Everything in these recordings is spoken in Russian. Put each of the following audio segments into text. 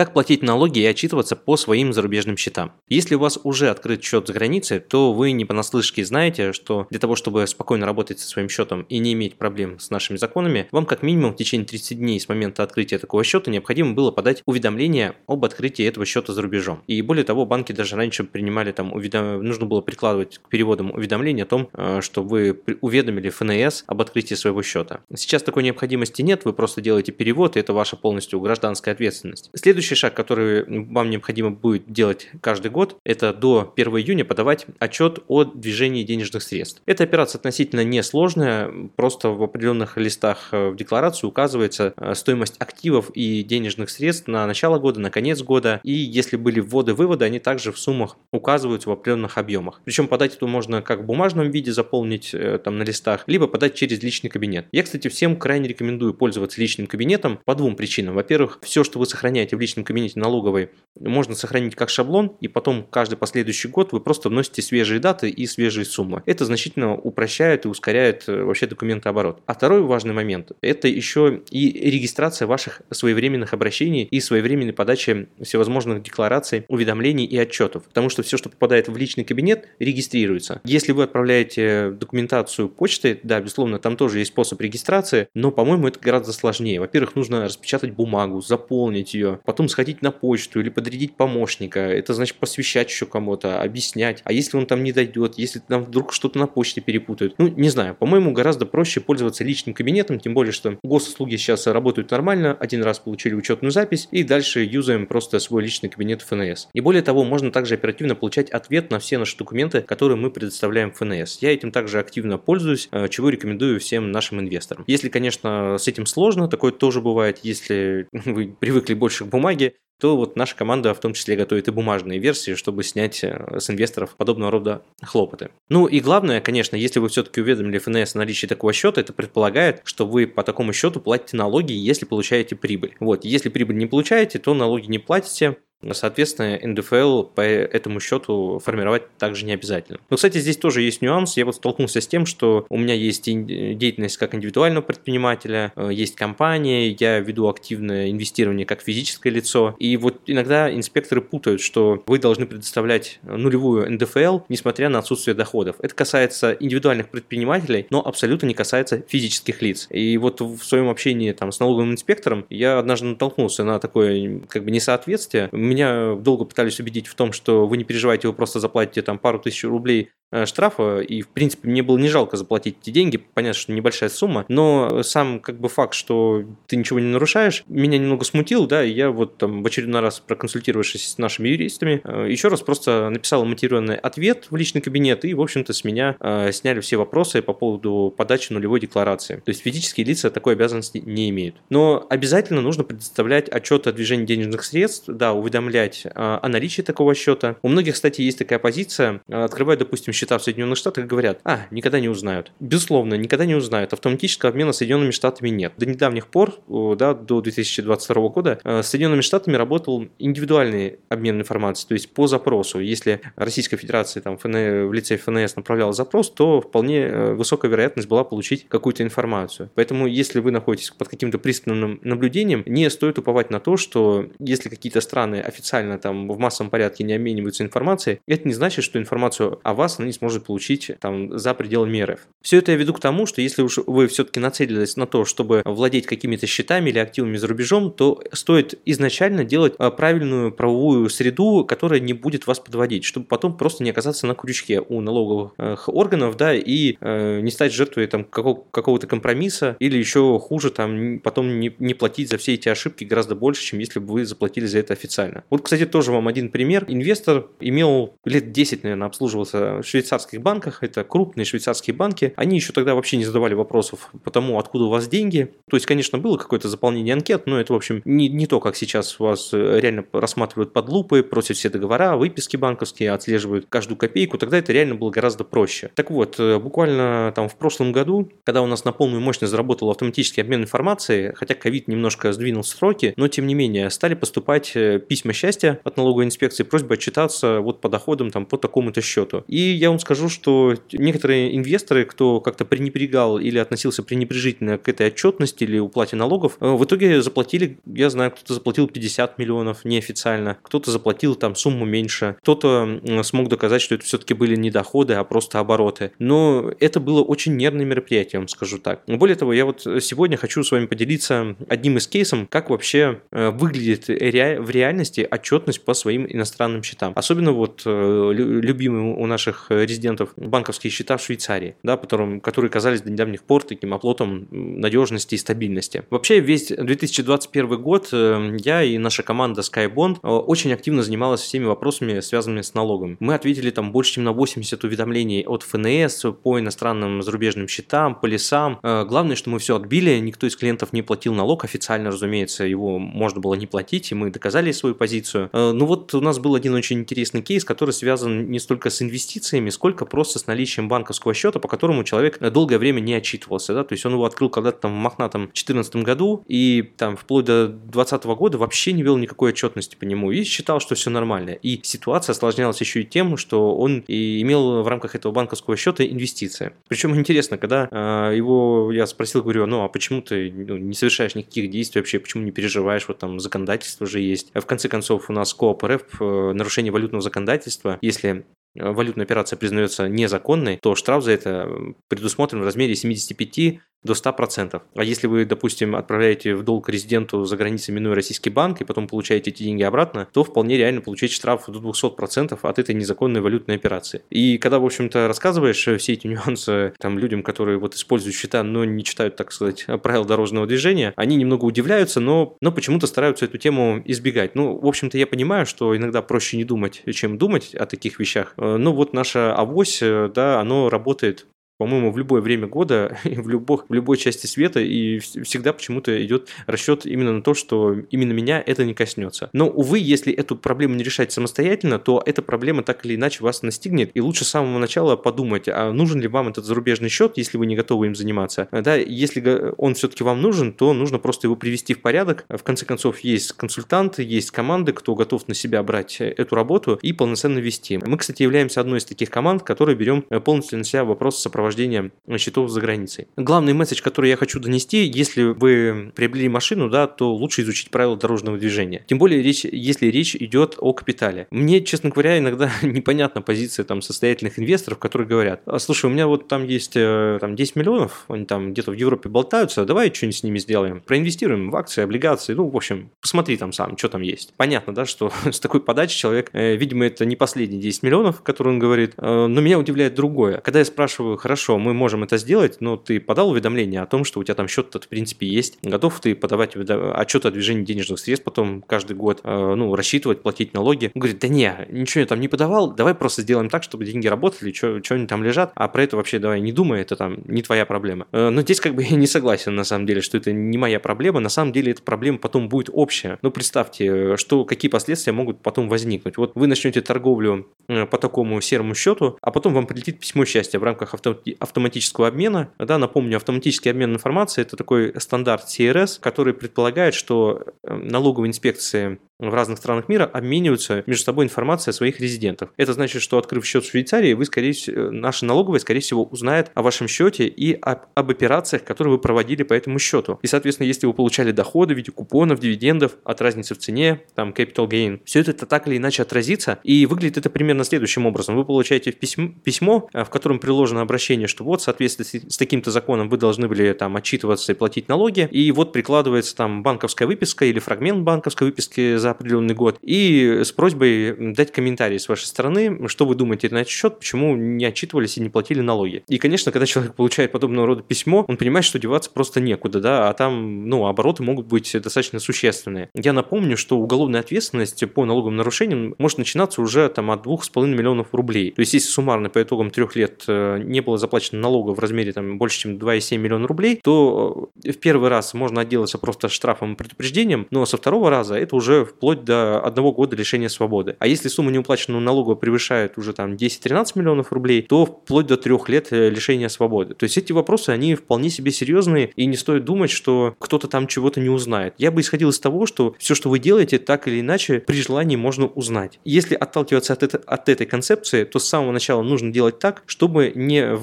Как платить налоги и отчитываться по своим зарубежным счетам? Если у вас уже открыт счет за границей, то вы не понаслышке знаете, что для того, чтобы спокойно работать со своим счетом и не иметь проблем с нашими законами, вам как минимум в течение 30 дней с момента открытия такого счета необходимо было подать уведомление об открытии этого счета за рубежом. И более того, банки даже раньше принимали там, уведом... нужно было прикладывать к переводам уведомление о том, э, что вы уведомили ФНС об открытии своего счета. Сейчас такой необходимости нет, вы просто делаете перевод, и это ваша полностью гражданская ответственность. Следующий Следующий шаг, который вам необходимо будет делать каждый год, это до 1 июня подавать отчет о движении денежных средств. Эта операция относительно несложная, просто в определенных листах э, в декларации указывается э, стоимость активов и денежных средств на начало года, на конец года, и если были вводы-выводы, они также в суммах указываются в определенных объемах. Причем подать это можно как в бумажном виде заполнить э, там на листах, либо подать через личный кабинет. Я, кстати, всем крайне рекомендую пользоваться личным кабинетом по двум причинам. Во-первых, все, что вы сохраняете в личном личном кабинете налоговой можно сохранить как шаблон, и потом каждый последующий год вы просто вносите свежие даты и свежие суммы. Это значительно упрощает и ускоряет э, вообще документооборот. А второй важный момент – это еще и регистрация ваших своевременных обращений и своевременной подачи всевозможных деклараций, уведомлений и отчетов. Потому что все, что попадает в личный кабинет, регистрируется. Если вы отправляете документацию почтой, да, безусловно, там тоже есть способ регистрации, но, по-моему, это гораздо сложнее. Во-первых, нужно распечатать бумагу, заполнить ее, потом сходить на почту или подрядить помощника. Это значит посвящать еще кому-то, объяснять. А если он там не дойдет, если там вдруг что-то на почте перепутают? Ну, не знаю. По-моему, гораздо проще пользоваться личным кабинетом, тем более, что госуслуги сейчас работают нормально. Один раз получили учетную запись и дальше юзаем просто свой личный кабинет ФНС. И более того, можно также оперативно получать ответ на все наши документы, которые мы предоставляем ФНС. Я этим также активно пользуюсь, э, чего рекомендую всем нашим инвесторам. Если, конечно, с этим сложно, такое тоже бывает, если вы привыкли больше к бумаге, бумаги, то вот наша команда в том числе готовит и бумажные версии, чтобы снять э, с инвесторов подобного рода хлопоты. Ну и главное, конечно, если вы все-таки уведомили ФНС о наличии такого счета, это предполагает, что вы по такому счету платите налоги, если получаете прибыль. Вот, если прибыль не получаете, то налоги не платите, Соответственно, НДФЛ по этому счету формировать также не обязательно. Но, кстати, здесь тоже есть нюанс. Я вот столкнулся с тем, что у меня есть деятельность как индивидуального предпринимателя, э, есть компания, я веду активное инвестирование как физическое лицо. И вот иногда инспекторы путают, что вы должны предоставлять нулевую НДФЛ, несмотря на отсутствие доходов. Это касается индивидуальных предпринимателей, но абсолютно не касается физических лиц. И вот в своем общении там, с налоговым инспектором я однажды натолкнулся на такое как бы несоответствие меня долго пытались убедить в том, что вы не переживайте, вы просто заплатите там пару тысяч рублей штрафа, и, в принципе, мне было не жалко заплатить эти деньги, понятно, что небольшая сумма, но сам, как бы, факт, что ты ничего не нарушаешь, меня немного смутил, да, и я вот там в очередной раз, проконсультировавшись с нашими юристами, э, еще раз просто написал мотивированный ответ в личный кабинет, и, в общем-то, с меня э, сняли все вопросы по поводу подачи нулевой декларации. То есть физические лица такой обязанности не имеют. Но обязательно нужно предоставлять отчет о движении денежных средств, да, уведомлять о наличии такого счета. У многих, кстати, есть такая позиция, открывать, допустим, счета в Соединенных Штатах говорят, а, никогда не узнают. Безусловно, никогда не узнают. Автоматического обмена Соединенными Штатами нет. До недавних пор, да, до 2022 года, э, с Соединенными Штатами работал индивидуальный обмен информацией, то есть по запросу. Если Российская Федерация там, в лице ФНС направляла запрос, то вполне э, высокая вероятность была получить какую-то информацию. Поэтому, если вы находитесь под каким-то пристальным наблюдением, не стоит уповать на то, что если какие-то страны официально там в массовом порядке не обмениваются информацией, это не значит, что информацию о вас они не сможет получить там за пределами РФ. Все это я веду к тому, что если уж вы все-таки нацелились на то, чтобы владеть какими-то счетами или активами за рубежом, то стоит изначально делать а, правильную правовую среду, которая не будет вас подводить, чтобы потом просто не оказаться на крючке у налоговых органов, да, и э, не стать жертвой там какого-то компромисса или еще хуже там потом не, не платить за все эти ошибки гораздо больше, чем если бы вы заплатили за это официально. Вот, кстати, тоже вам один пример. Инвестор имел лет 10, наверное, обслуживался швейцарских банках, это крупные швейцарские банки, они еще тогда вообще не задавали вопросов по тому, откуда у вас деньги. То есть, конечно, было какое-то заполнение анкет, но это, в общем, не, не то, как сейчас вас э, реально рассматривают под лупой, просят все договора, выписки банковские, отслеживают каждую копейку. Тогда это реально было гораздо проще. Так вот, э, буквально там в прошлом году, когда у нас на полную мощность заработал автоматический обмен информацией, хотя ковид немножко сдвинул сроки, но тем не менее стали поступать э, письма счастья от налоговой инспекции, просьба отчитаться вот по доходам там по такому-то счету. И я вам скажу, что некоторые инвесторы, кто как-то пренебрегал или относился пренебрежительно к этой отчетности или уплате налогов, э, в итоге заплатили, я знаю, кто-то заплатил 50 миллионов неофициально, кто-то заплатил там сумму меньше, кто-то смог доказать, что это все-таки были не доходы, а просто обороты. Но это было очень нервное мероприятие, я вам скажу так. Более того, я вот сегодня хочу с вами поделиться одним из кейсов, как вообще э, выглядит в реальности отчетность по своим иностранным счетам. Особенно вот э, любимые у наших резидентов банковские счета в Швейцарии, да, которым, которые казались до недавних пор таким оплотом надежности и стабильности. Вообще весь 2021 год э, я и наша команда SkyBond очень активно занималась всеми вопросами, связанными с налогом. Мы ответили там больше, чем на 80 уведомлений от ФНС по иностранным зарубежным счетам, по лесам. Главное, что мы все отбили, никто из клиентов не платил налог, официально, разумеется, его можно было не платить, и мы доказали свою позицию. Э, ну вот у нас был один очень интересный кейс, который связан не столько с инвестициями, сколько просто с наличием банковского счета, по которому человек долгое время не отчитывался. Да? То есть он его открыл когда-то там в мохнатом 2014 году, и там вплоть до 2020 года вообще не вел никакой отчетности по нему, и считал, что все нормально. И ситуация осложнялась еще и тем, что он и имел в рамках этого банковского счета инвестиции. Причем интересно, когда э, его я спросил, говорю, ну а почему ты ну, не совершаешь никаких действий вообще, почему не переживаешь, вот там законодательство же есть. В конце концов, у нас КООП РФ э, нарушение валютного законодательства, если валютная операция признается незаконной, то штраф за это предусмотрен в размере 75 до 100%. А если вы, допустим, отправляете в долг резиденту за границей, минуя российский банк, и потом получаете эти деньги обратно, то вполне реально получить штраф до 200% от этой незаконной валютной операции. И когда, в общем-то, рассказываешь все эти нюансы там, людям, которые вот используют счета, но не читают, так сказать, правил дорожного движения, они немного удивляются, но, но почему-то стараются эту тему избегать. Ну, в общем-то, я понимаю, что иногда проще не думать, чем думать о таких вещах. Но вот наша авось, да, оно работает по-моему, в любое время года, в, любых, в любой части света, и всегда почему-то идет расчет именно на то, что именно меня это не коснется. Но, увы, если эту проблему не решать самостоятельно, то эта проблема так или иначе вас настигнет, и лучше с самого начала подумать, а нужен ли вам этот зарубежный счет, если вы не готовы им заниматься. Да, если он все-таки вам нужен, то нужно просто его привести в порядок. В конце концов, есть консультанты, есть команды, кто готов на себя брать эту работу и полноценно вести. Мы, кстати, являемся одной из таких команд, которые берем полностью на себя вопрос сопровождения сопровождения счетов за границей. Главный месседж, который я хочу донести, если вы приобрели машину, да, то лучше изучить правила дорожного движения. Тем более, речь, если речь идет о капитале. Мне, честно говоря, иногда непонятна позиция там состоятельных инвесторов, которые говорят, «А, слушай, у меня вот там есть э, там 10 миллионов, они там где-то в Европе болтаются, давай что-нибудь с ними сделаем. Проинвестируем в акции, облигации, ну, в общем, посмотри там сам, что там есть. Понятно, да, что с такой подачи человек, э, видимо, это не последние 10 миллионов, которые он говорит, э, но меня удивляет другое. Когда я спрашиваю, хорошо, хорошо, мы можем это сделать, но ты подал уведомление о том, что у тебя там счет в принципе есть, готов ты подавать отчет о движении денежных средств потом каждый год, э, ну, рассчитывать, платить налоги. Он говорит, да не, ничего я там не подавал, давай просто сделаем так, чтобы деньги работали, что они там лежат, а про это вообще давай не думай, это там не твоя проблема. Э, но здесь как бы я не согласен на самом деле, что это не моя проблема, на самом деле эта проблема потом будет общая. Ну, представьте, что, какие последствия могут потом возникнуть. Вот вы начнете торговлю э, по такому серому счету, а потом вам прилетит письмо счастья в рамках авто автоматического обмена. Да, напомню, автоматический обмен информацией – это такой стандарт CRS, который предполагает, что э, налоговые инспекции в разных странах мира обмениваются между собой информацией о своих резидентах. Это значит, что открыв счет в Швейцарии, вы, скорее всего, наша налоговая, скорее всего, узнает о вашем счете и об, об операциях, которые вы проводили по этому счету. И, соответственно, если вы получали доходы в виде купонов, дивидендов, от разницы в цене, там, capital gain, все это так или иначе отразится. И выглядит это примерно следующим образом. Вы получаете письмо, письмо в котором приложено обращение предупреждение, что вот в соответствии с таким-то законом вы должны были там отчитываться и платить налоги, и вот прикладывается там банковская выписка или фрагмент банковской выписки за определенный год, и с просьбой дать комментарий с вашей стороны, что вы думаете на этот счет, почему не отчитывались и не платили налоги. И, конечно, когда человек получает подобного рода письмо, он понимает, что деваться просто некуда, да, а там, ну, обороты могут быть достаточно существенные. Я напомню, что уголовная ответственность по налоговым нарушениям может начинаться уже там от 2,5 миллионов рублей. То есть, если суммарно по итогам трех лет э, не было заплачено налога в размере там больше, чем 2,7 миллиона рублей, то э, в первый раз можно отделаться просто штрафом и предупреждением, но со второго раза это уже вплоть до одного года лишения свободы. А если сумма неуплаченного налога превышает уже там 10-13 миллионов рублей, то вплоть до трех лет э, лишения свободы. То есть эти вопросы, они вполне себе серьезные, и не стоит думать, что кто-то там чего-то не узнает. Я бы исходил из того, что все, что вы делаете, так или иначе, при желании можно узнать. Если отталкиваться от, это, от этой концепции, то с самого начала нужно делать так, чтобы не,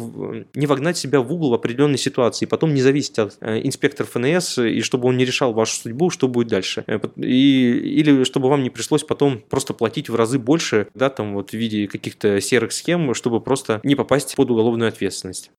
не вогнать себя в угол в определенной ситуации, и потом не зависеть от э, инспектора ФНС, и чтобы он не решал вашу судьбу, что будет дальше. Э, и, или чтобы вам не пришлось потом просто платить в разы больше, да, там вот в виде каких-то серых схем, чтобы просто не попасть под уголовную ответственность.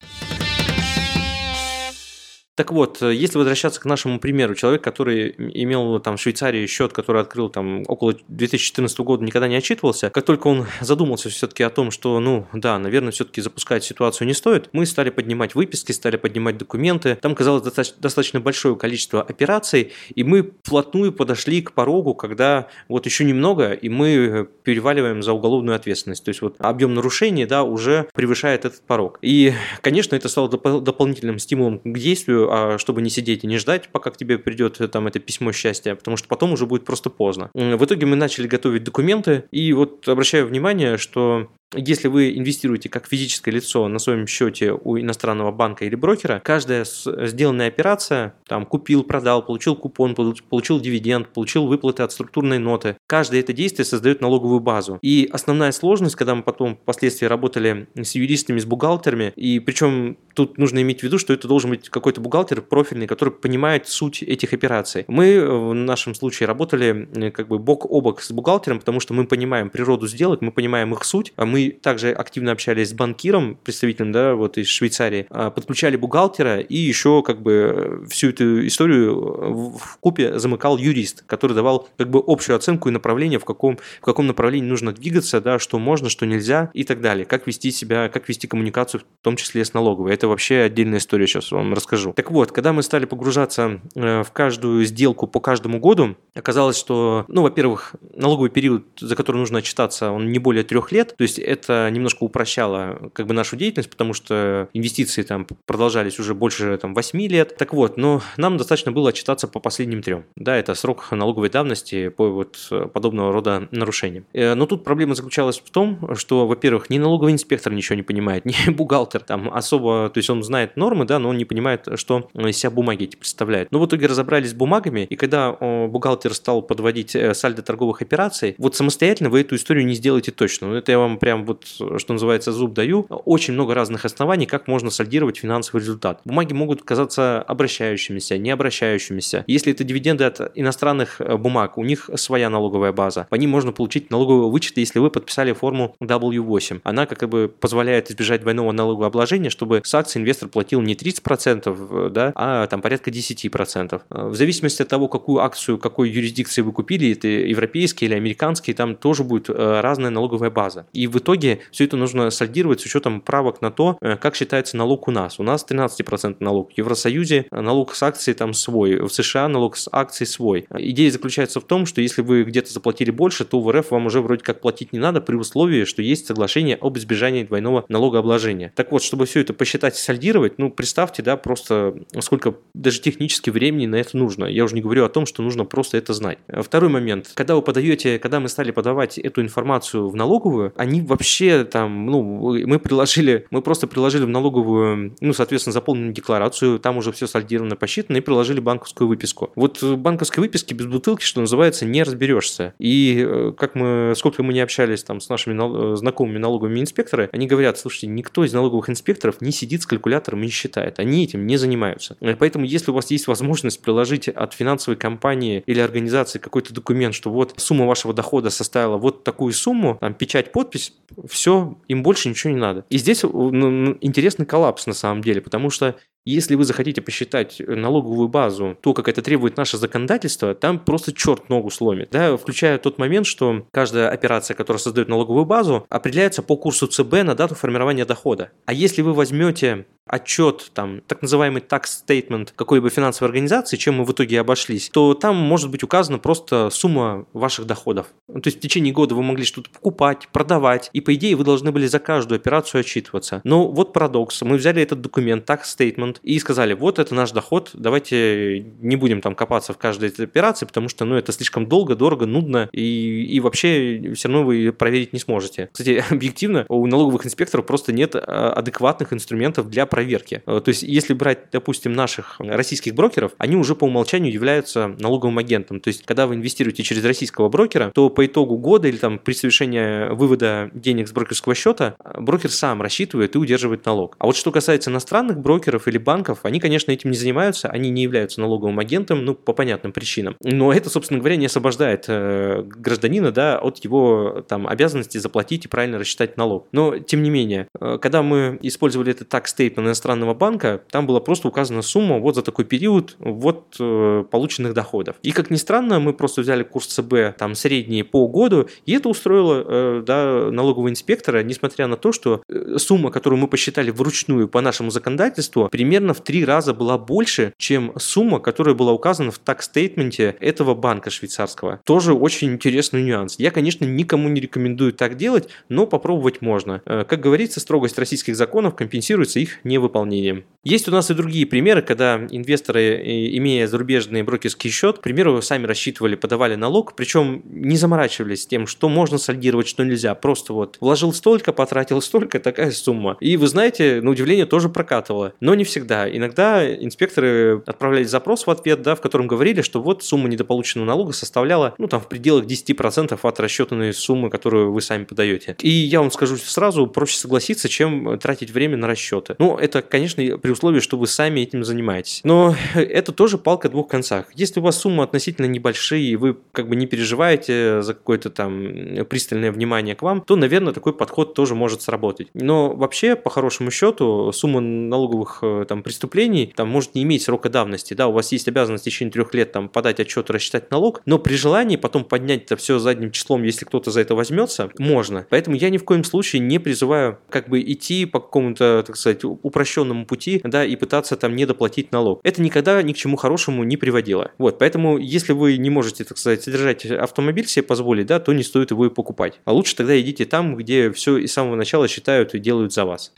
Так вот, э, если возвращаться к нашему примеру, человек, который имел там в Швейцарии счет, который открыл там около 2014 года, никогда не отчитывался, как только он задумался все-таки о том, что, ну, да, наверное, все-таки запускать ситуацию не стоит, мы стали поднимать выписки, стали поднимать документы. Там казалось достаточно большое количество операций, и мы вплотную подошли к порогу, когда вот еще немного, и мы переваливаем за уголовную ответственность. То есть вот объем нарушений, да, уже превышает этот порог. И, конечно, это стало доп- дополнительным стимулом к действию, а чтобы не сидеть и не ждать, пока к тебе придет э, там это письмо счастья, потому что потом уже будет просто поздно. В итоге мы начали готовить документы, и вот обращаю внимание, что если вы инвестируете как физическое лицо на своем счете у иностранного банка или брокера, каждая сделанная операция, там купил, продал, получил купон, получил дивиденд, получил выплаты от структурной ноты, каждое это действие создает налоговую базу. И основная сложность, когда мы потом впоследствии работали с юристами, с бухгалтерами, и причем тут нужно иметь в виду, что это должен быть какой-то бухгалтер профильный, который понимает суть этих операций. Мы в нашем случае работали как бы бок о бок с бухгалтером, потому что мы понимаем природу сделок, мы понимаем их суть, а мы также активно общались с банкиром, представителем, да, вот из Швейцарии, а, подключали бухгалтера и еще как бы всю эту историю в купе замыкал юрист, который давал как бы общую оценку и направление, в каком, в каком направлении нужно двигаться, да, что можно, что нельзя и так далее, как вести себя, как вести коммуникацию, в том числе с налоговой. Это вообще отдельная история, сейчас вам расскажу. Так вот, когда мы стали погружаться э, в каждую сделку по каждому году, оказалось, что, ну, во-первых, налоговый период, за который нужно отчитаться, он не более трех лет, то есть это немножко упрощало как бы нашу деятельность, потому что инвестиции там продолжались уже больше там 8 лет. Так вот, но нам достаточно было отчитаться по последним трем. Да, это срок налоговой давности по вот подобного рода нарушениям. Э, но тут проблема заключалась в том, что, во-первых, ни налоговый инспектор ничего не понимает, ни бухгалтер там особо, то есть он знает нормы, да, но он не понимает, что из себя бумаги эти представляют. Но в итоге разобрались с бумагами, и когда бухгалтер стал подводить э, сальдо торговых операций, вот самостоятельно вы эту историю не сделаете точно. Это я вам прям вот, что называется, зуб даю, очень много разных оснований, как можно сольдировать финансовый результат. Бумаги могут казаться обращающимися, не обращающимися. Если это дивиденды от иностранных э, бумаг, у них своя налоговая база. По ним можно получить налоговые вычеты, если вы подписали форму W8. Она как бы позволяет избежать двойного налогообложения, чтобы с акций инвестор платил не 30%, э, да, а там порядка 10%. Э, в зависимости от того, какую акцию, какой юрисдикции вы купили, это европейские или американские, там тоже будет разная налоговая база. И в итоге все это нужно сольдировать с учетом правок на то, э, как считается налог у нас. У нас 13% налог, в Евросоюзе налог с акций там свой, в США налог с акций свой. Идея заключается в том, что если вы где-то заплатили больше, то в РФ вам уже вроде как платить не надо при условии, что есть соглашение об избежании двойного налогообложения. Так вот, чтобы все это посчитать и сольдировать, ну, представьте, да, просто сколько даже технически времени на это нужно. Я уже не говорю о том, что нужно просто это знать. Второй момент. Когда вы подаете, когда мы стали подавать эту информацию в налоговую, они вообще там, ну, мы приложили, мы просто приложили в налоговую, ну, соответственно, заполненную декларацию, там уже все сольдировано, посчитано, и приложили банковскую выписку. Вот банковской выписки без бутылки, что называется, не разберешься. И э, как мы, сколько мы не общались там с нашими знакомыми налоговыми инспекторами, они говорят, слушайте, никто из налоговых инспекторов не сидит с калькулятором и не считает. Они этим не занимаются. Э, поэтому, если у вас есть возможность приложить от финансовой компании или организации какой-то документ, что вот сумма вашего дохода составила вот такую сумму, там печать, подпись, Все, им больше ничего не надо. И здесь ну, интересный коллапс на самом деле, потому что если вы захотите посчитать налоговую базу, то, как это требует наше законодательство, там просто черт ногу сломит. Да, включая тот момент, что каждая операция, которая создает налоговую базу, определяется по курсу ЦБ на дату формирования дохода. А если вы возьмете отчет, там, так называемый tax statement какой-либо финансовой организации, чем мы в итоге обошлись, то там может быть указана просто сумма ваших доходов. То есть в течение года вы могли что-то покупать, продавать, и по идее вы должны были за каждую операцию отчитываться. Но вот парадокс. Мы взяли этот документ, tax statement, и сказали, вот это наш доход, давайте не будем там копаться в каждой этой операции, потому что ну, это слишком долго, дорого, нудно, и, и вообще все равно вы проверить не сможете. Кстати, объективно, у налоговых инспекторов просто нет а, адекватных инструментов для проверки. Э, то есть, если брать, допустим, наших российских брокеров, они уже по умолчанию являются налоговым агентом. То есть, когда вы инвестируете через российского брокера, то по итогу года или там при совершении вывода денег с брокерского счета, брокер сам рассчитывает и удерживает налог. А вот что касается иностранных брокеров или банков, они, конечно, этим не занимаются, они не являются налоговым агентом, ну, по понятным причинам. Но это, собственно говоря, не освобождает э, гражданина, да, от его там обязанности заплатить и правильно рассчитать налог. Но, тем не менее, э, когда мы использовали этот tax statement иностранного банка, там была просто указана сумма вот за такой период вот э, полученных доходов. И, как ни странно, мы просто взяли курс ЦБ там средний по году, и это устроило э, да, налогового инспектора, несмотря на то, что э, сумма, которую мы посчитали вручную по нашему законодательству, примерно примерно в три раза была больше, чем сумма, которая была указана в такс-стейтменте этого банка швейцарского. Тоже очень интересный нюанс. Я, конечно, никому не рекомендую так делать, но попробовать можно. Э, как говорится, строгость российских законов компенсируется их невыполнением. Есть у нас и другие примеры, когда инвесторы, имея зарубежный брокерский счет, к примеру, сами рассчитывали, подавали налог, причем не заморачивались тем, что можно сольдировать, что нельзя. Просто вот вложил столько, потратил столько, такая сумма. И вы знаете, на удивление тоже прокатывало. Но не всегда всегда. Иногда инспекторы отправляли запрос в ответ, да, в котором говорили, что вот сумма недополученного налога составляла, ну, там, в пределах 10% от расчетанной суммы, которую вы сами подаете. И я вам скажу сразу, проще согласиться, чем тратить время на расчеты. Ну, это, конечно, при условии, что вы сами этим занимаетесь. Но это тоже палка двух концах. Если у вас суммы относительно небольшие, и вы как бы не переживаете за какое-то там пристальное внимание к вам, то, наверное, такой подход тоже может сработать. Но вообще, по хорошему счету, сумма налоговых э, там, преступлений там может не иметь срока давности. Да, у вас есть обязанность в течение трех лет там подать отчет, рассчитать налог, но при желании потом поднять это все задним числом, если кто-то за это возьмется, можно. Поэтому я ни в коем случае не призываю как бы идти по какому-то, так сказать, упрощенному пути, да, и пытаться там не доплатить налог. Это никогда ни к чему хорошему не приводило. Вот, поэтому если вы не можете, так сказать, содержать автомобиль себе позволить, да, то не стоит его и покупать. А лучше тогда идите там, где все с самого начала считают и делают за вас.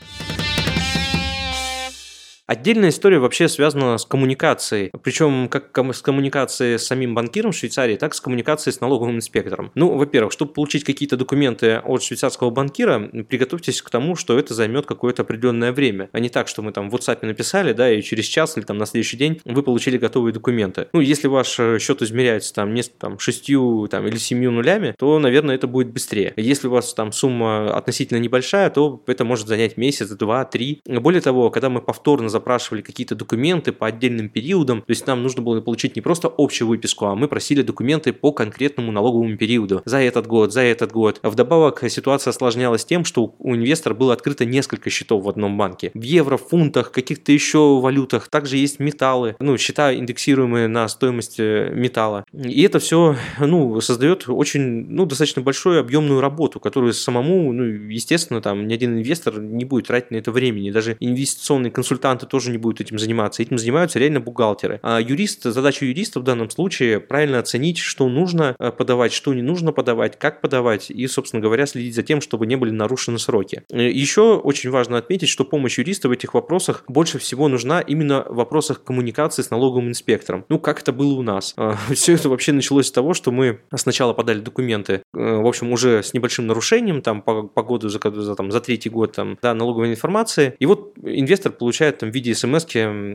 Отдельная история вообще связана с коммуникацией, причем как с коммуникацией с самим банкиром в Швейцарии, так и с коммуникацией с налоговым инспектором. Ну, во-первых, чтобы получить какие-то документы от швейцарского банкира, приготовьтесь к тому, что это займет какое-то определенное время, а не так, что мы там в WhatsApp написали, да, и через час или там на следующий день вы получили готовые документы. Ну, если ваш э, счет измеряется там, не, там шестью там, или семью нулями, то, наверное, это будет быстрее. Если у вас там сумма относительно небольшая, то это может занять месяц, два, три. Более того, когда мы повторно запрашивали какие-то документы по отдельным периодам, то есть нам нужно было получить не просто общую выписку, а мы просили документы по конкретному налоговому периоду за этот год, за этот год. Вдобавок ситуация осложнялась тем, что у инвестора было открыто несколько счетов в одном банке. В евро, в фунтах, каких-то еще валютах. Также есть металлы, ну, счета индексируемые на стоимость э, металла. И это все, ну, создает очень, ну, достаточно большую объемную работу, которую самому, ну, естественно, там ни один инвестор не будет тратить на это времени. Даже инвестиционные консультанты тоже не будут этим заниматься. Этим занимаются реально бухгалтеры. А юрист, задача юриста в данном случае правильно оценить, что нужно э, подавать, что не нужно подавать, как подавать и, собственно говоря, следить за тем, чтобы не были нарушены сроки. Э, Еще очень важно отметить, что помощь юриста в этих вопросах больше всего нужна именно в вопросах коммуникации с налоговым инспектором. Ну, как это было у нас. А, Все это вообще началось с того, что мы сначала подали документы, э, в общем, уже с небольшим нарушением, там, по, по году за, за, там, за третий год, там, да, налоговой информации. И вот инвестор получает там виде смс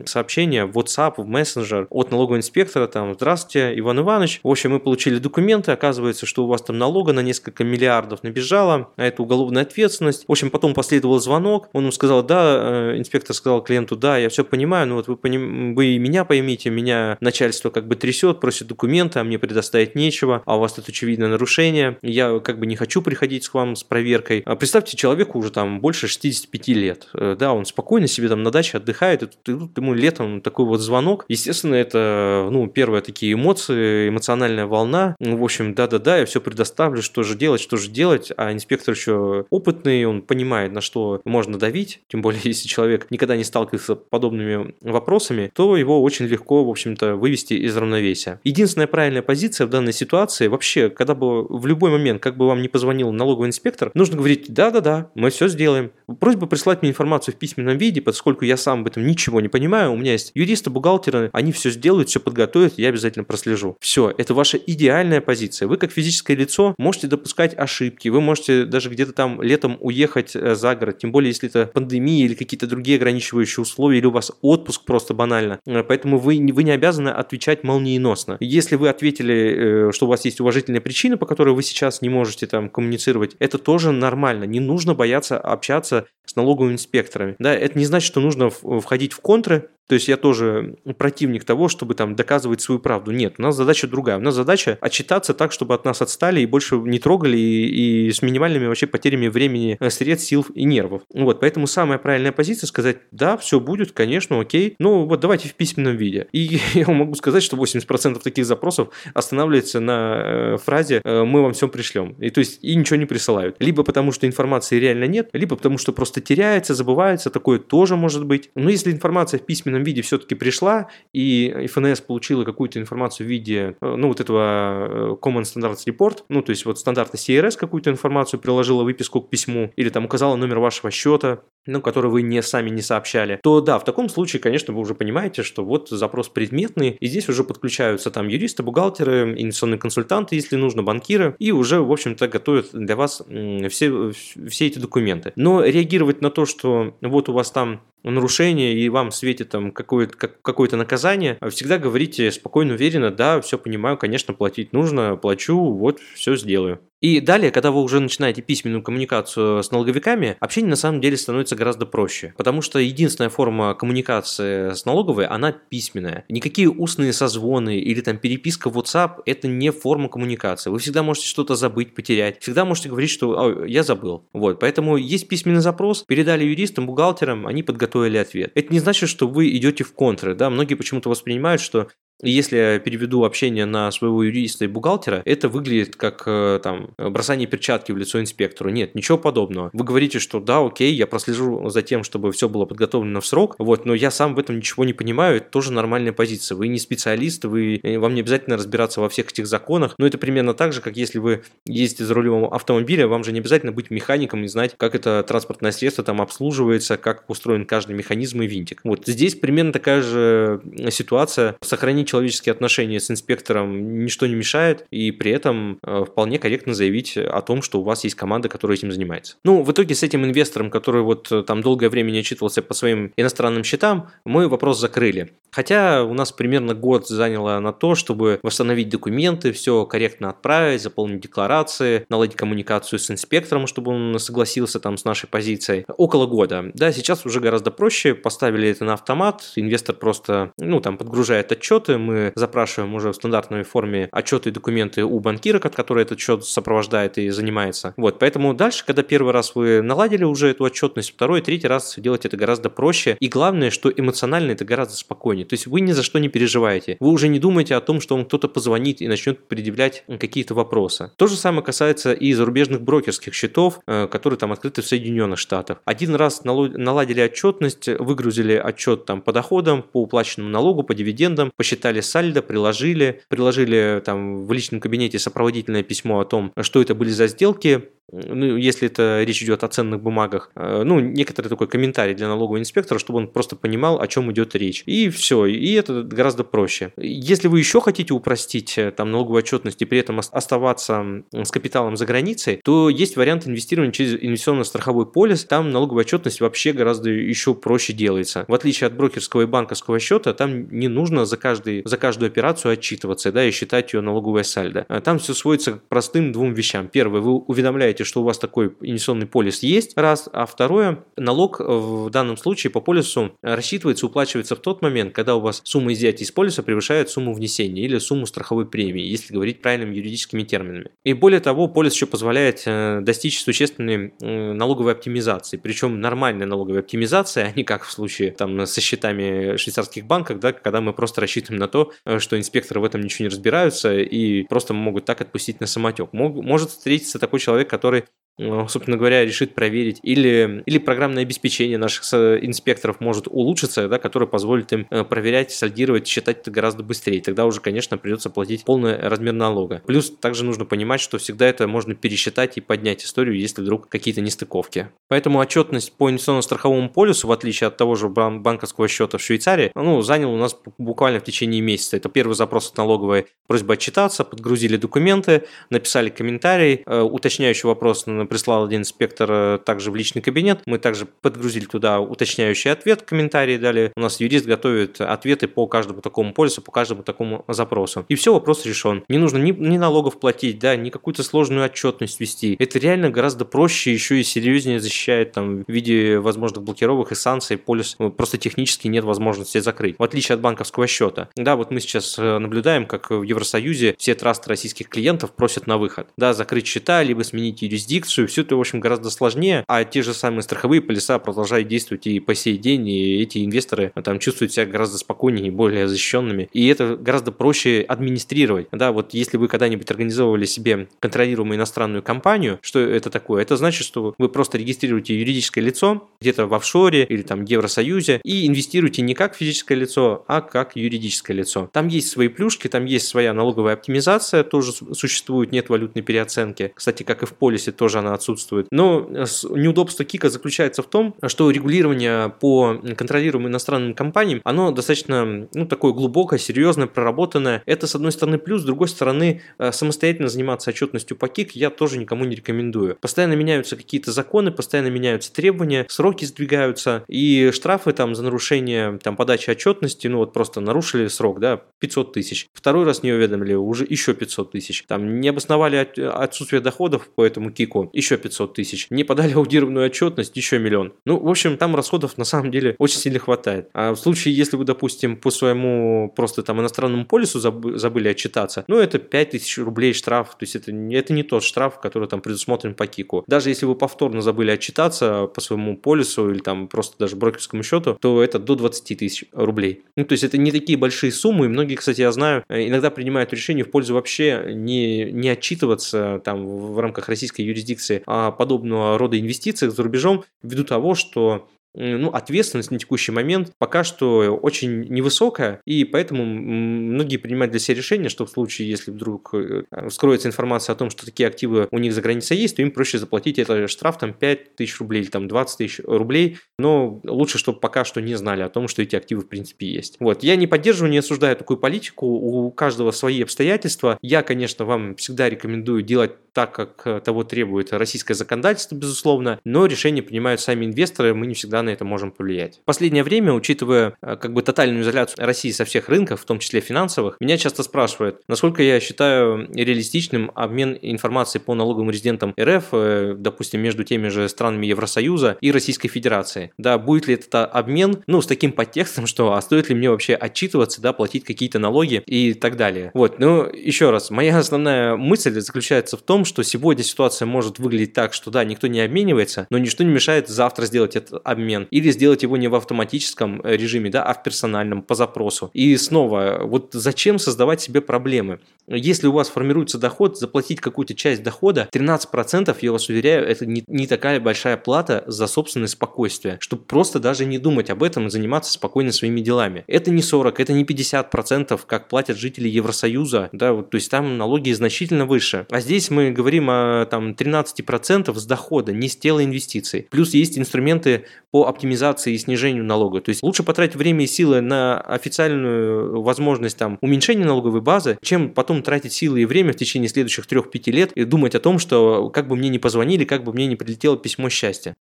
сообщения в WhatsApp, в Messenger от налогового инспектора, там, здравствуйте, Иван Иванович, в общем, мы получили документы, оказывается, что у вас там налога на несколько миллиардов набежало, а это уголовная ответственность. В общем, потом последовал звонок, он ему сказал, да, э, инспектор сказал клиенту, да, я все понимаю, но вот вы, поним... вы меня поймите, меня начальство как бы трясет, просит документы, а мне предоставить нечего, а у вас тут очевидное нарушение, я как бы не хочу приходить к вам с проверкой. А представьте, человеку уже там больше 65 лет, э, да, он спокойно себе там на даче отдыхает, и тут ему летом такой вот звонок, естественно, это, ну, первые такие эмоции, эмоциональная волна, ну, в общем, да-да-да, я все предоставлю, что же делать, что же делать, а инспектор еще опытный, он понимает, на что можно давить, тем более, если человек никогда не сталкивался с подобными вопросами, то его очень легко, в общем-то, вывести из равновесия. Единственная правильная позиция в данной ситуации, вообще, когда бы в любой момент, как бы вам не позвонил налоговый инспектор, нужно говорить, да-да-да, мы все сделаем. Просьба прислать мне информацию в письменном виде, поскольку я сам в этом ничего не понимаю, у меня есть юристы, бухгалтеры, они все сделают, все подготовят, я обязательно прослежу. Все, это ваша идеальная позиция. Вы как физическое лицо можете допускать ошибки, вы можете даже где-то там летом уехать э, за город, тем более если это пандемия или какие-то другие ограничивающие условия, или у вас отпуск просто банально. Э, поэтому вы, вы не обязаны отвечать молниеносно. Если вы ответили, э, что у вас есть уважительная причина, по которой вы сейчас не можете там коммуницировать, это тоже нормально. Не нужно бояться общаться с налоговыми инспекторами. Да, это не значит, что нужно входить в контры, то есть я тоже противник того, чтобы там доказывать свою правду. Нет, у нас задача другая. У нас задача отчитаться так, чтобы от нас отстали и больше не трогали и, и с минимальными вообще потерями времени, э, средств, сил и нервов. Вот, поэтому самая правильная позиция сказать, да, все будет, конечно, окей, но вот давайте в письменном виде. И я могу сказать, что 80% таких запросов останавливается на э, фразе э, «мы вам все пришлем». И то есть и ничего не присылают. Либо потому, что информации реально нет, либо потому, что просто теряется, забывается, такое тоже может быть. Но если информация в письменном виде все-таки пришла, и ФНС получила какую-то информацию в виде, э, ну, вот этого э, Common Standards Report, ну, то есть вот стандарта CRS какую-то информацию приложила выписку к письму, или там указала номер вашего счета, ну, который вы не сами не сообщали, то да, в таком случае, конечно, вы уже понимаете, что вот запрос предметный, и здесь уже подключаются там юристы, бухгалтеры, инвестиционные консультанты, если нужно, банкиры, и уже, в общем-то, готовят для вас все, все эти документы. Но реагировать на то, что вот у вас там нарушение и вам светит там какое-то какое наказание, всегда говорите спокойно, уверенно, да, все понимаю, конечно, платить нужно, плачу, вот все сделаю. И далее, когда вы уже начинаете письменную коммуникацию с налоговиками, общение на самом деле становится гораздо проще. Потому что единственная форма коммуникации с налоговой, она письменная. Никакие устные созвоны или там переписка в WhatsApp – это не форма коммуникации. Вы всегда можете что-то забыть, потерять. Всегда можете говорить, что я забыл. Вот, поэтому есть письменный запрос, передали юристам, бухгалтерам, они подготовили ответ. Это не значит, что вы идете в контры. Да? Многие почему-то воспринимают, что если я переведу общение на своего юриста и бухгалтера, это выглядит как э, там бросание перчатки в лицо инспектору. Нет, ничего подобного. Вы говорите, что да, окей, я прослежу за тем, чтобы все было подготовлено в срок, вот, но я сам в этом ничего не понимаю, это тоже нормальная позиция. Вы не специалист, вы, э, вам не обязательно разбираться во всех этих законах, но это примерно так же, как если вы ездите за рулем автомобиля, вам же не обязательно быть механиком и знать, как это транспортное средство там обслуживается, как устроен каждый механизм и винтик. Вот здесь примерно такая же ситуация. Сохранить человеческие отношения с инспектором ничто не мешает, и при этом э, вполне корректно заявить о том, что у вас есть команда, которая этим занимается. Ну, в итоге с этим инвестором, который вот э, там долгое время не отчитывался по своим иностранным счетам, мы вопрос закрыли. Хотя у нас примерно год заняло на то, чтобы восстановить документы, все корректно отправить, заполнить декларации, наладить коммуникацию с инспектором, чтобы он согласился там с нашей позицией. Около года. Да, сейчас уже гораздо проще, поставили это на автомат, инвестор просто, ну, там, подгружает отчеты, мы запрашиваем уже в стандартной форме отчеты и документы у банкира, который этот счет сопровождает и занимается. Вот, поэтому дальше, когда первый раз вы наладили уже эту отчетность, второй, третий раз делать это гораздо проще. И главное, что эмоционально это гораздо спокойнее. То есть вы ни за что не переживаете. Вы уже не думаете о том, что вам кто-то позвонит и начнет предъявлять какие-то вопросы. То же самое касается и зарубежных брокерских счетов, э, которые там открыты в Соединенных Штатах. Один раз наладили отчетность, выгрузили отчет там по доходам, по уплаченному налогу, по дивидендам, посчитали посчитали сальдо, приложили, приложили там в личном кабинете сопроводительное письмо о том, что это были за сделки, ну, если это речь идет о ценных бумагах, э, ну, некоторый такой комментарий для налогового инспектора, чтобы он просто понимал, о чем идет речь. И все, и это гораздо проще. Если вы еще хотите упростить э, там налоговую отчетность и при этом оставаться с капиталом за границей, то есть вариант инвестирования через инвестиционно-страховой полис. Там налоговая отчетность вообще гораздо еще проще делается. В отличие от брокерского и банковского счета, там не нужно за, каждый, за каждую операцию отчитываться да, и считать ее налоговое сальдо. Там все сводится к простым двум вещам. Первое, вы уведомляете, что у вас такой инвестиционный полис есть, раз. А второе, налог в данном случае по полису рассчитывается, уплачивается в тот момент, когда у вас сумма изъятия из полиса превышает сумму внесения или сумму страховой премии, если говорить правильными юридическими терминами. И более того, полис еще позволяет э, достичь существенной налоговой оптимизации, причем нормальной налоговой оптимизации, а не как в случае там со счетами швейцарских банков, да, когда мы просто рассчитываем на то, э, что инспекторы в этом ничего не разбираются и просто могут так отпустить на самотек. Может встретиться такой человек, который Э, собственно говоря, решит проверить, или, или программное обеспечение наших инспекторов может улучшиться, да, которое позволит им э, проверять, сальдировать, считать это гораздо быстрее. Тогда уже, конечно, придется платить полный размер налога. Плюс также нужно понимать, что всегда это можно пересчитать и поднять историю, если вдруг какие-то нестыковки. Поэтому отчетность по инвестиционно-страховому полюсу, в отличие от того же банковского счета в Швейцарии, ну, занял у нас буквально в течение месяца. Это первый запрос от налоговой, просьба отчитаться, подгрузили документы, написали комментарий, э, уточняющий вопрос на прислал один инспектор э, также в личный кабинет. Мы также подгрузили туда уточняющий ответ, комментарии дали. У нас юрист готовит ответы по каждому такому полису, по каждому такому запросу. И все, вопрос решен. Не нужно ни, ни налогов платить, да, ни какую-то сложную отчетность вести. Это реально гораздо проще, еще и серьезнее защищает там в виде возможных блокировок и санкций. Полис ну, просто технически нет возможности закрыть. В отличие от банковского счета. Да, вот мы сейчас э, наблюдаем, как в Евросоюзе все трасты российских клиентов просят на выход. Да, закрыть счета, либо сменить юрисдикцию, информацию, все это, в общем, гораздо сложнее, а те же самые страховые полиса продолжают действовать и по сей день, и эти инвесторы а, там чувствуют себя гораздо спокойнее и более защищенными, и это гораздо проще администрировать. Да, вот если вы когда-нибудь организовывали себе контролируемую иностранную компанию, что это такое? Это значит, что вы просто регистрируете юридическое лицо где-то в офшоре или там в Евросоюзе и инвестируете не как физическое лицо, а как юридическое лицо. Там есть свои плюшки, там есть своя налоговая оптимизация, тоже существует, нет валютной переоценки. Кстати, как и в полисе, тоже она отсутствует. Но э, неудобство Кика заключается в том, что регулирование по контролируемым иностранным компаниям, оно достаточно, ну, такое глубокое, серьезное, проработанное. Это, с одной стороны, плюс, с другой стороны, э, самостоятельно заниматься отчетностью по КИК я тоже никому не рекомендую. Постоянно меняются какие-то законы, постоянно меняются требования, сроки сдвигаются, и штрафы там за нарушение там подачи отчетности, ну вот просто нарушили срок, да, 500 тысяч. Второй раз не уведомили, уже еще 500 тысяч. Там не обосновали отсутствие доходов по этому КИКу, еще 500 тысяч. Не подали аудированную отчетность, еще миллион. Ну, в общем, там расходов на самом деле очень сильно хватает. А в случае, если вы, допустим, по своему просто там иностранному полису забыли отчитаться, ну, это 5000 рублей штраф. То есть это, это не тот штраф, который там предусмотрен по КИКу. Даже если вы повторно забыли отчитаться по своему полису или там просто даже брокерскому счету, то это до 20 тысяч рублей. Ну, то есть это не такие большие суммы. И многие, кстати, я знаю, э, иногда принимают решение в пользу вообще не, не отчитываться там в рамках российской юрисдикции о подобного рода инвестициях за рубежом ввиду того, что ну, ответственность на текущий момент пока что очень невысокая, и поэтому многие принимают для себя решение, что в случае, если вдруг э, вскроется информация о том, что такие активы у них за границей есть, то им проще заплатить это штраф там 5 тысяч рублей или там 20 тысяч рублей, но лучше, чтобы пока что не знали о том, что эти активы в принципе есть. Вот, я не поддерживаю, не осуждаю такую политику, у каждого свои обстоятельства. Я, конечно, вам всегда рекомендую делать так, как э, того требует российское законодательство, безусловно, но решения принимают сами инвесторы, мы не всегда на это можем повлиять. В последнее время, учитывая э, как бы тотальную изоляцию России со всех рынков, в том числе финансовых, меня часто спрашивают, насколько я считаю реалистичным обмен информацией по налоговым резидентам РФ, э, допустим, между теми же странами Евросоюза и Российской Федерации. Да, будет ли это обмен, ну, с таким подтекстом, что а стоит ли мне вообще отчитываться, да, платить какие-то налоги и так далее. Вот, ну, еще раз, моя основная мысль заключается в том, что сегодня ситуация может выглядеть так, что да, никто не обменивается, но ничто не мешает завтра сделать этот обмен. Или сделать его не в автоматическом э, режиме, да, а в персональном, по запросу. И снова, вот зачем создавать себе проблемы? Если у вас формируется доход, заплатить какую-то часть дохода, 13%, я вас уверяю, это не, не такая большая плата за собственное спокойствие, чтобы просто даже не думать об этом и заниматься спокойно своими делами. Это не 40, это не 50%, как платят жители Евросоюза, да, вот, то есть там налоги значительно выше. А здесь мы говорим о там, 13% с дохода, не с тела инвестиций. Плюс есть инструменты по оптимизации и снижению налога. То есть лучше потратить время и силы на официальную возможность там, уменьшения налоговой базы, чем потом тратить силы и время в течение следующих 3-5 лет и думать о том, что как бы мне не позвонили, как бы мне не прилетело письмо счастья.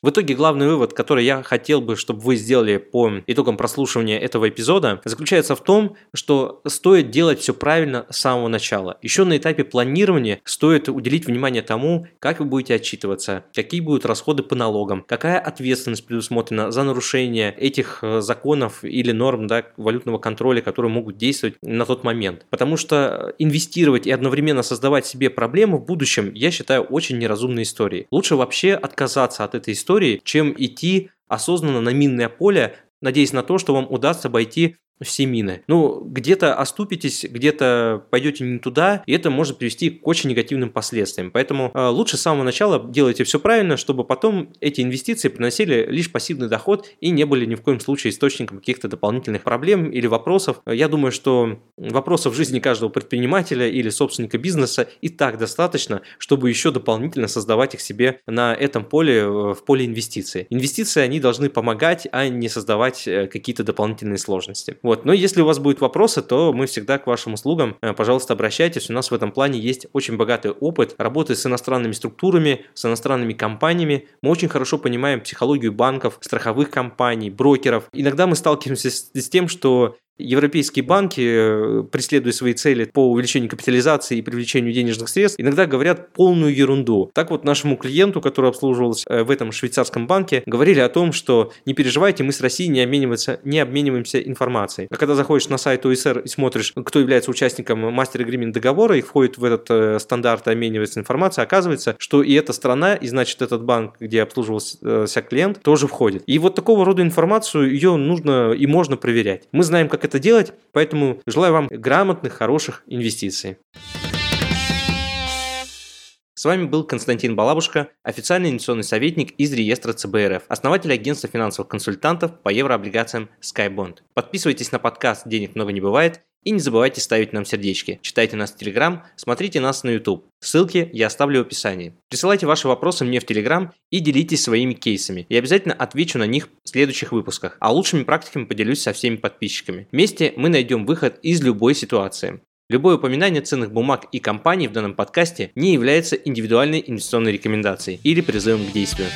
В итоге главный вывод, который я хотел бы, чтобы вы сделали по итогам прослушивания этого эпизода, заключается в том, что стоит делать все правильно с самого начала. Еще на этапе планирования стоит уделить внимание тому, как вы будете отчитываться, какие будут расходы по налогам, какая ответственность предусмотрена за нарушение этих э, законов или норм да, валютного контроля, которые могут действовать на тот момент. Потому что инвестировать и одновременно создавать себе проблемы в будущем, я считаю, очень неразумной историей. Лучше вообще отказаться от этой истории истории, чем идти осознанно на минное поле, надеясь на то, что вам удастся обойти все мины. Ну, где-то оступитесь, где-то пойдете не туда, и это может привести к очень негативным последствиям. Поэтому э, лучше с самого начала делайте все правильно, чтобы потом эти инвестиции приносили лишь пассивный доход и не были ни в коем случае источником каких-то дополнительных проблем или вопросов. Я думаю, что вопросов в жизни каждого предпринимателя или собственника бизнеса и так достаточно, чтобы еще дополнительно создавать их себе на этом поле, э, в поле инвестиций. Инвестиции, они должны помогать, а не создавать э, какие-то дополнительные сложности. Вот. Но если у вас будут вопросы, то мы всегда к вашим услугам. Э, пожалуйста, обращайтесь. У нас в этом плане есть очень богатый опыт работы с иностранными структурами, с иностранными компаниями. Мы очень хорошо понимаем психологию банков, страховых компаний, брокеров. Иногда мы сталкиваемся с, с тем, что Европейские банки, э, преследуя свои цели по увеличению капитализации и привлечению денежных средств, иногда говорят полную ерунду. Так вот, нашему клиенту, который обслуживался э, в этом швейцарском банке, говорили о том, что не переживайте, мы с Россией не, обмениваемся, не обмениваемся информацией. А когда заходишь на сайт ОСР и смотришь, кто является участником мастер агримент договора и входит в этот э, стандарт обменивается информацией, оказывается, что и эта страна, и значит этот банк, где обслуживался клиент, тоже входит. И вот такого рода информацию, ее нужно и можно проверять. Мы знаем, как это делать, поэтому желаю вам грамотных, хороших инвестиций. С вами был Константин Балабушка, официальный инвестиционный советник из реестра ЦБРФ, основатель агентства финансовых консультантов по еврооблигациям SkyBond. Подписывайтесь на подкаст «Денег много не бывает» и не забывайте ставить нам сердечки. Читайте нас в Телеграм, смотрите нас на YouTube. Ссылки я оставлю в описании. Присылайте ваши вопросы мне в Телеграм и делитесь своими кейсами. Я обязательно отвечу на них в следующих выпусках, а лучшими практиками поделюсь со всеми подписчиками. Вместе мы найдем выход из любой ситуации. Любое упоминание ценных бумаг и компаний в данном подкасте не является индивидуальной инвестиционной рекомендацией или призывом к действию.